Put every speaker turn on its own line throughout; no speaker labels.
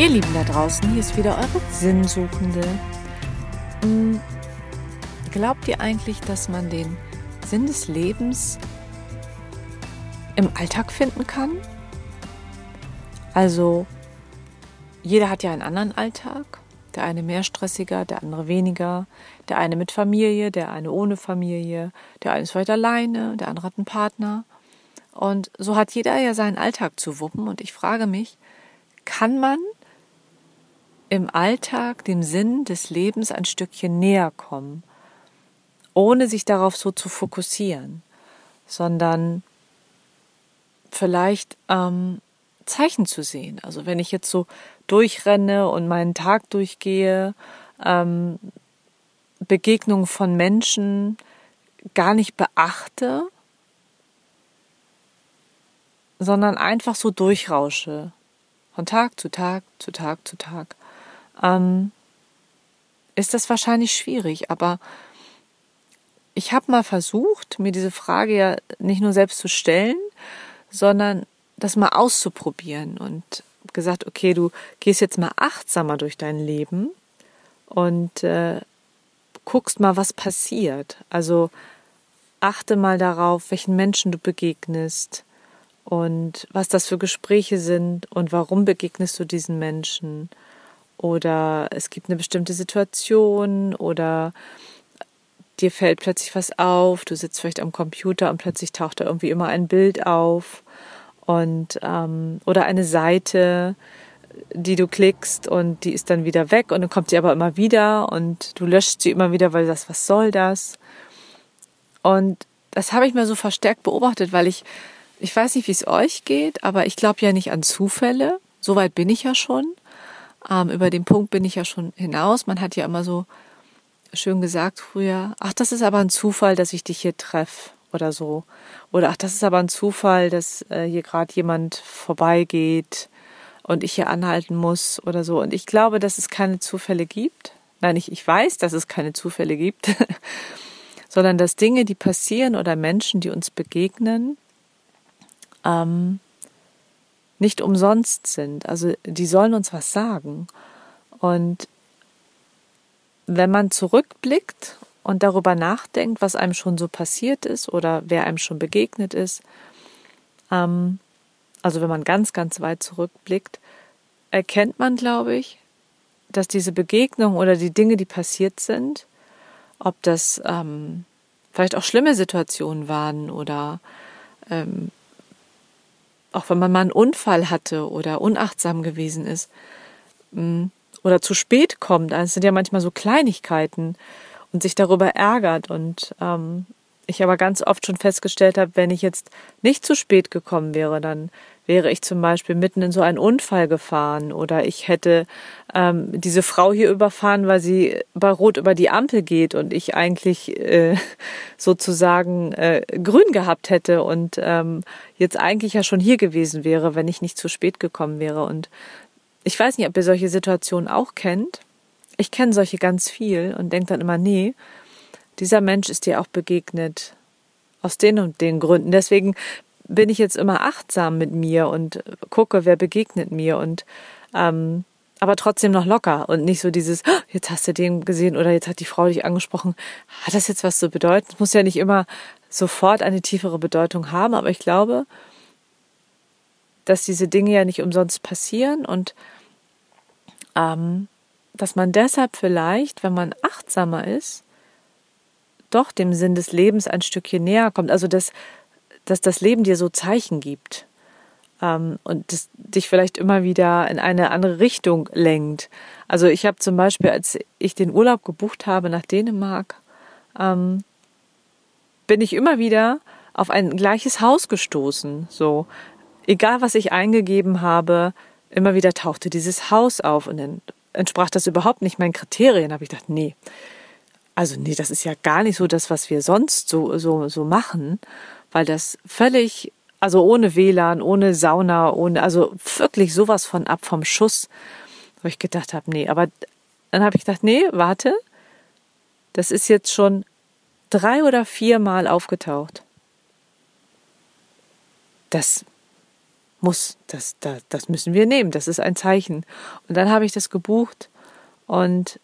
Ihr Lieben da draußen, hier ist wieder eure Sinnsuchende. Hm, glaubt ihr eigentlich, dass man den Sinn des Lebens im Alltag finden kann? Also, jeder hat ja einen anderen Alltag. Der eine mehr stressiger, der andere weniger. Der eine mit Familie, der eine ohne Familie. Der eine ist vielleicht alleine, der andere hat einen Partner. Und so hat jeder ja seinen Alltag zu wuppen. Und ich frage mich, kann man im Alltag dem Sinn des Lebens ein Stückchen näher kommen, ohne sich darauf so zu fokussieren, sondern vielleicht ähm, Zeichen zu sehen. Also wenn ich jetzt so durchrenne und meinen Tag durchgehe, ähm, Begegnungen von Menschen gar nicht beachte, sondern einfach so durchrausche. Von Tag zu Tag, zu Tag zu Tag ähm, ist das wahrscheinlich schwierig. Aber ich habe mal versucht, mir diese Frage ja nicht nur selbst zu stellen, sondern das mal auszuprobieren und gesagt, okay, du gehst jetzt mal achtsamer durch dein Leben und äh, guckst mal, was passiert. Also achte mal darauf, welchen Menschen du begegnest und was das für Gespräche sind und warum begegnest du diesen Menschen oder es gibt eine bestimmte Situation oder dir fällt plötzlich was auf, du sitzt vielleicht am Computer und plötzlich taucht da irgendwie immer ein Bild auf und ähm, oder eine Seite, die du klickst und die ist dann wieder weg und dann kommt sie aber immer wieder und du löscht sie immer wieder, weil sagst, was soll das? Und das habe ich mir so verstärkt beobachtet, weil ich, ich weiß nicht, wie es euch geht, aber ich glaube ja nicht an Zufälle. Soweit bin ich ja schon. Ähm, über den Punkt bin ich ja schon hinaus. Man hat ja immer so schön gesagt früher, ach, das ist aber ein Zufall, dass ich dich hier treffe oder so. Oder ach, das ist aber ein Zufall, dass äh, hier gerade jemand vorbeigeht und ich hier anhalten muss oder so. Und ich glaube, dass es keine Zufälle gibt. Nein, ich, ich weiß, dass es keine Zufälle gibt, sondern dass Dinge, die passieren oder Menschen, die uns begegnen, ähm, nicht umsonst sind. Also die sollen uns was sagen. Und wenn man zurückblickt und darüber nachdenkt, was einem schon so passiert ist oder wer einem schon begegnet ist, ähm, also wenn man ganz, ganz weit zurückblickt, erkennt man, glaube ich, dass diese Begegnung oder die Dinge, die passiert sind, ob das ähm, vielleicht auch schlimme Situationen waren oder ähm, auch wenn man mal einen Unfall hatte oder unachtsam gewesen ist mm, oder zu spät kommt, das sind ja manchmal so Kleinigkeiten und sich darüber ärgert. Und ähm, ich aber ganz oft schon festgestellt habe, wenn ich jetzt nicht zu spät gekommen wäre, dann wäre ich zum Beispiel mitten in so einen Unfall gefahren oder ich hätte ähm, diese Frau hier überfahren, weil sie bei Rot über die Ampel geht und ich eigentlich äh, sozusagen äh, grün gehabt hätte und ähm, jetzt eigentlich ja schon hier gewesen wäre, wenn ich nicht zu spät gekommen wäre. Und ich weiß nicht, ob ihr solche Situationen auch kennt. Ich kenne solche ganz viel und denke dann immer, nee, dieser Mensch ist dir auch begegnet aus den und den Gründen. Deswegen bin ich jetzt immer achtsam mit mir und gucke, wer begegnet mir und ähm, aber trotzdem noch locker und nicht so dieses, oh, jetzt hast du den gesehen oder jetzt hat die Frau dich angesprochen. Hat das jetzt was zu bedeuten? Es muss ja nicht immer sofort eine tiefere Bedeutung haben, aber ich glaube, dass diese Dinge ja nicht umsonst passieren und ähm, dass man deshalb vielleicht, wenn man achtsamer ist, doch dem Sinn des Lebens ein Stückchen näher kommt. Also dass dass das Leben dir so Zeichen gibt ähm, und das dich vielleicht immer wieder in eine andere Richtung lenkt. Also ich habe zum Beispiel, als ich den Urlaub gebucht habe nach Dänemark, ähm, bin ich immer wieder auf ein gleiches Haus gestoßen. So, egal was ich eingegeben habe, immer wieder tauchte dieses Haus auf und dann entsprach das überhaupt nicht meinen Kriterien. Habe ich gedacht, nee, also nee, das ist ja gar nicht so das, was wir sonst so so so machen weil das völlig, also ohne WLAN, ohne Sauna, ohne, also wirklich sowas von ab vom Schuss, wo ich gedacht habe, nee, aber dann habe ich gedacht, nee, warte, das ist jetzt schon drei oder vier Mal aufgetaucht. Das muss, das, das, das müssen wir nehmen, das ist ein Zeichen. Und dann habe ich das gebucht und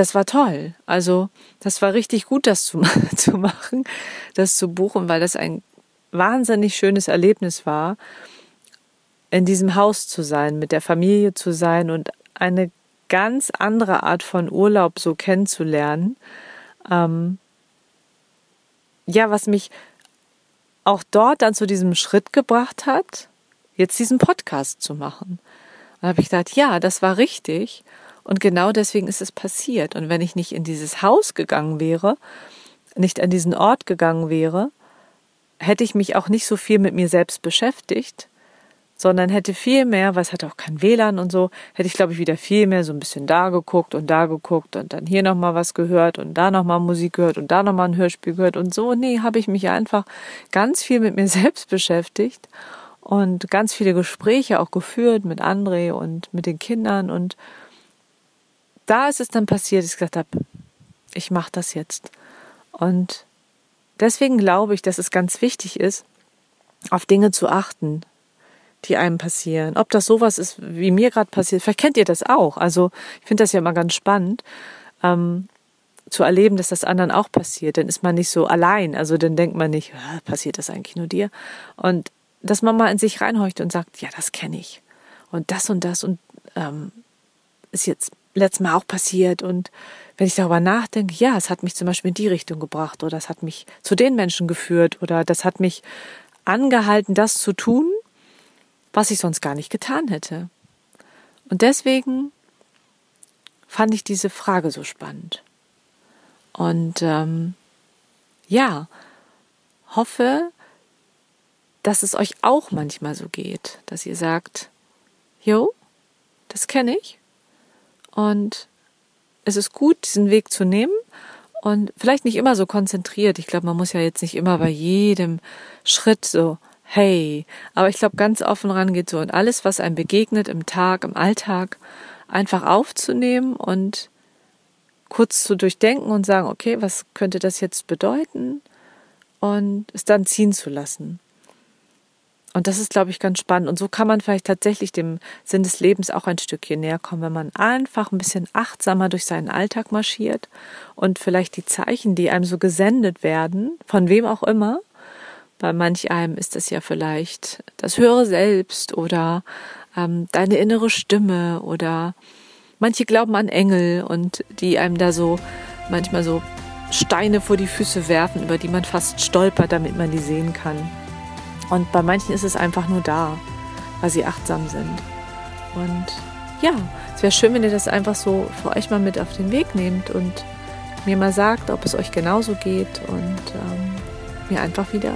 das war toll. Also das war richtig gut, das zu, zu machen, das zu buchen, weil das ein wahnsinnig schönes Erlebnis war, in diesem Haus zu sein, mit der Familie zu sein und eine ganz andere Art von Urlaub so kennenzulernen. Ähm, ja, was mich auch dort dann zu diesem Schritt gebracht hat, jetzt diesen Podcast zu machen. Und habe ich gedacht, ja, das war richtig. Und genau deswegen ist es passiert. Und wenn ich nicht in dieses Haus gegangen wäre, nicht an diesen Ort gegangen wäre, hätte ich mich auch nicht so viel mit mir selbst beschäftigt, sondern hätte viel mehr, es hat auch kein WLAN und so, hätte ich glaube ich wieder viel mehr so ein bisschen da geguckt und da geguckt und dann hier nochmal was gehört und da nochmal Musik gehört und da nochmal ein Hörspiel gehört und so. Nee, habe ich mich einfach ganz viel mit mir selbst beschäftigt und ganz viele Gespräche auch geführt mit André und mit den Kindern und da ist es dann passiert, dass ich gesagt habe, ich mache das jetzt. Und deswegen glaube ich, dass es ganz wichtig ist, auf Dinge zu achten, die einem passieren. Ob das sowas ist, wie mir gerade passiert, vielleicht kennt ihr das auch. Also ich finde das ja immer ganz spannend, ähm, zu erleben, dass das anderen auch passiert. Dann ist man nicht so allein. Also dann denkt man nicht, passiert das eigentlich nur dir? Und dass man mal in sich reinhorcht und sagt, ja, das kenne ich. Und das und das und ähm, ist jetzt letztes Mal auch passiert. Und wenn ich darüber nachdenke, ja, es hat mich zum Beispiel in die Richtung gebracht oder es hat mich zu den Menschen geführt oder das hat mich angehalten, das zu tun, was ich sonst gar nicht getan hätte. Und deswegen fand ich diese Frage so spannend. Und ähm, ja, hoffe, dass es euch auch manchmal so geht, dass ihr sagt, jo, das kenne ich. Und es ist gut, diesen Weg zu nehmen und vielleicht nicht immer so konzentriert. Ich glaube, man muss ja jetzt nicht immer bei jedem Schritt so hey. Aber ich glaube, ganz offen rangeht so und alles, was einem begegnet im Tag, im Alltag, einfach aufzunehmen und kurz zu durchdenken und sagen, okay, was könnte das jetzt bedeuten? Und es dann ziehen zu lassen. Und das ist, glaube ich, ganz spannend. Und so kann man vielleicht tatsächlich dem Sinn des Lebens auch ein Stückchen näher kommen, wenn man einfach ein bisschen achtsamer durch seinen Alltag marschiert und vielleicht die Zeichen, die einem so gesendet werden, von wem auch immer, bei manch einem ist es ja vielleicht das höhere Selbst oder ähm, deine innere Stimme oder manche glauben an Engel und die einem da so manchmal so Steine vor die Füße werfen, über die man fast stolpert, damit man die sehen kann. Und bei manchen ist es einfach nur da, weil sie achtsam sind. Und ja, es wäre schön, wenn ihr das einfach so für euch mal mit auf den Weg nehmt und mir mal sagt, ob es euch genauso geht und ähm, mir einfach wieder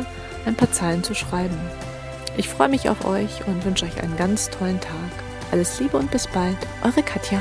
ein paar Zeilen zu schreiben. Ich freue mich auf euch und wünsche euch einen ganz tollen Tag. Alles Liebe und bis bald, eure Katja.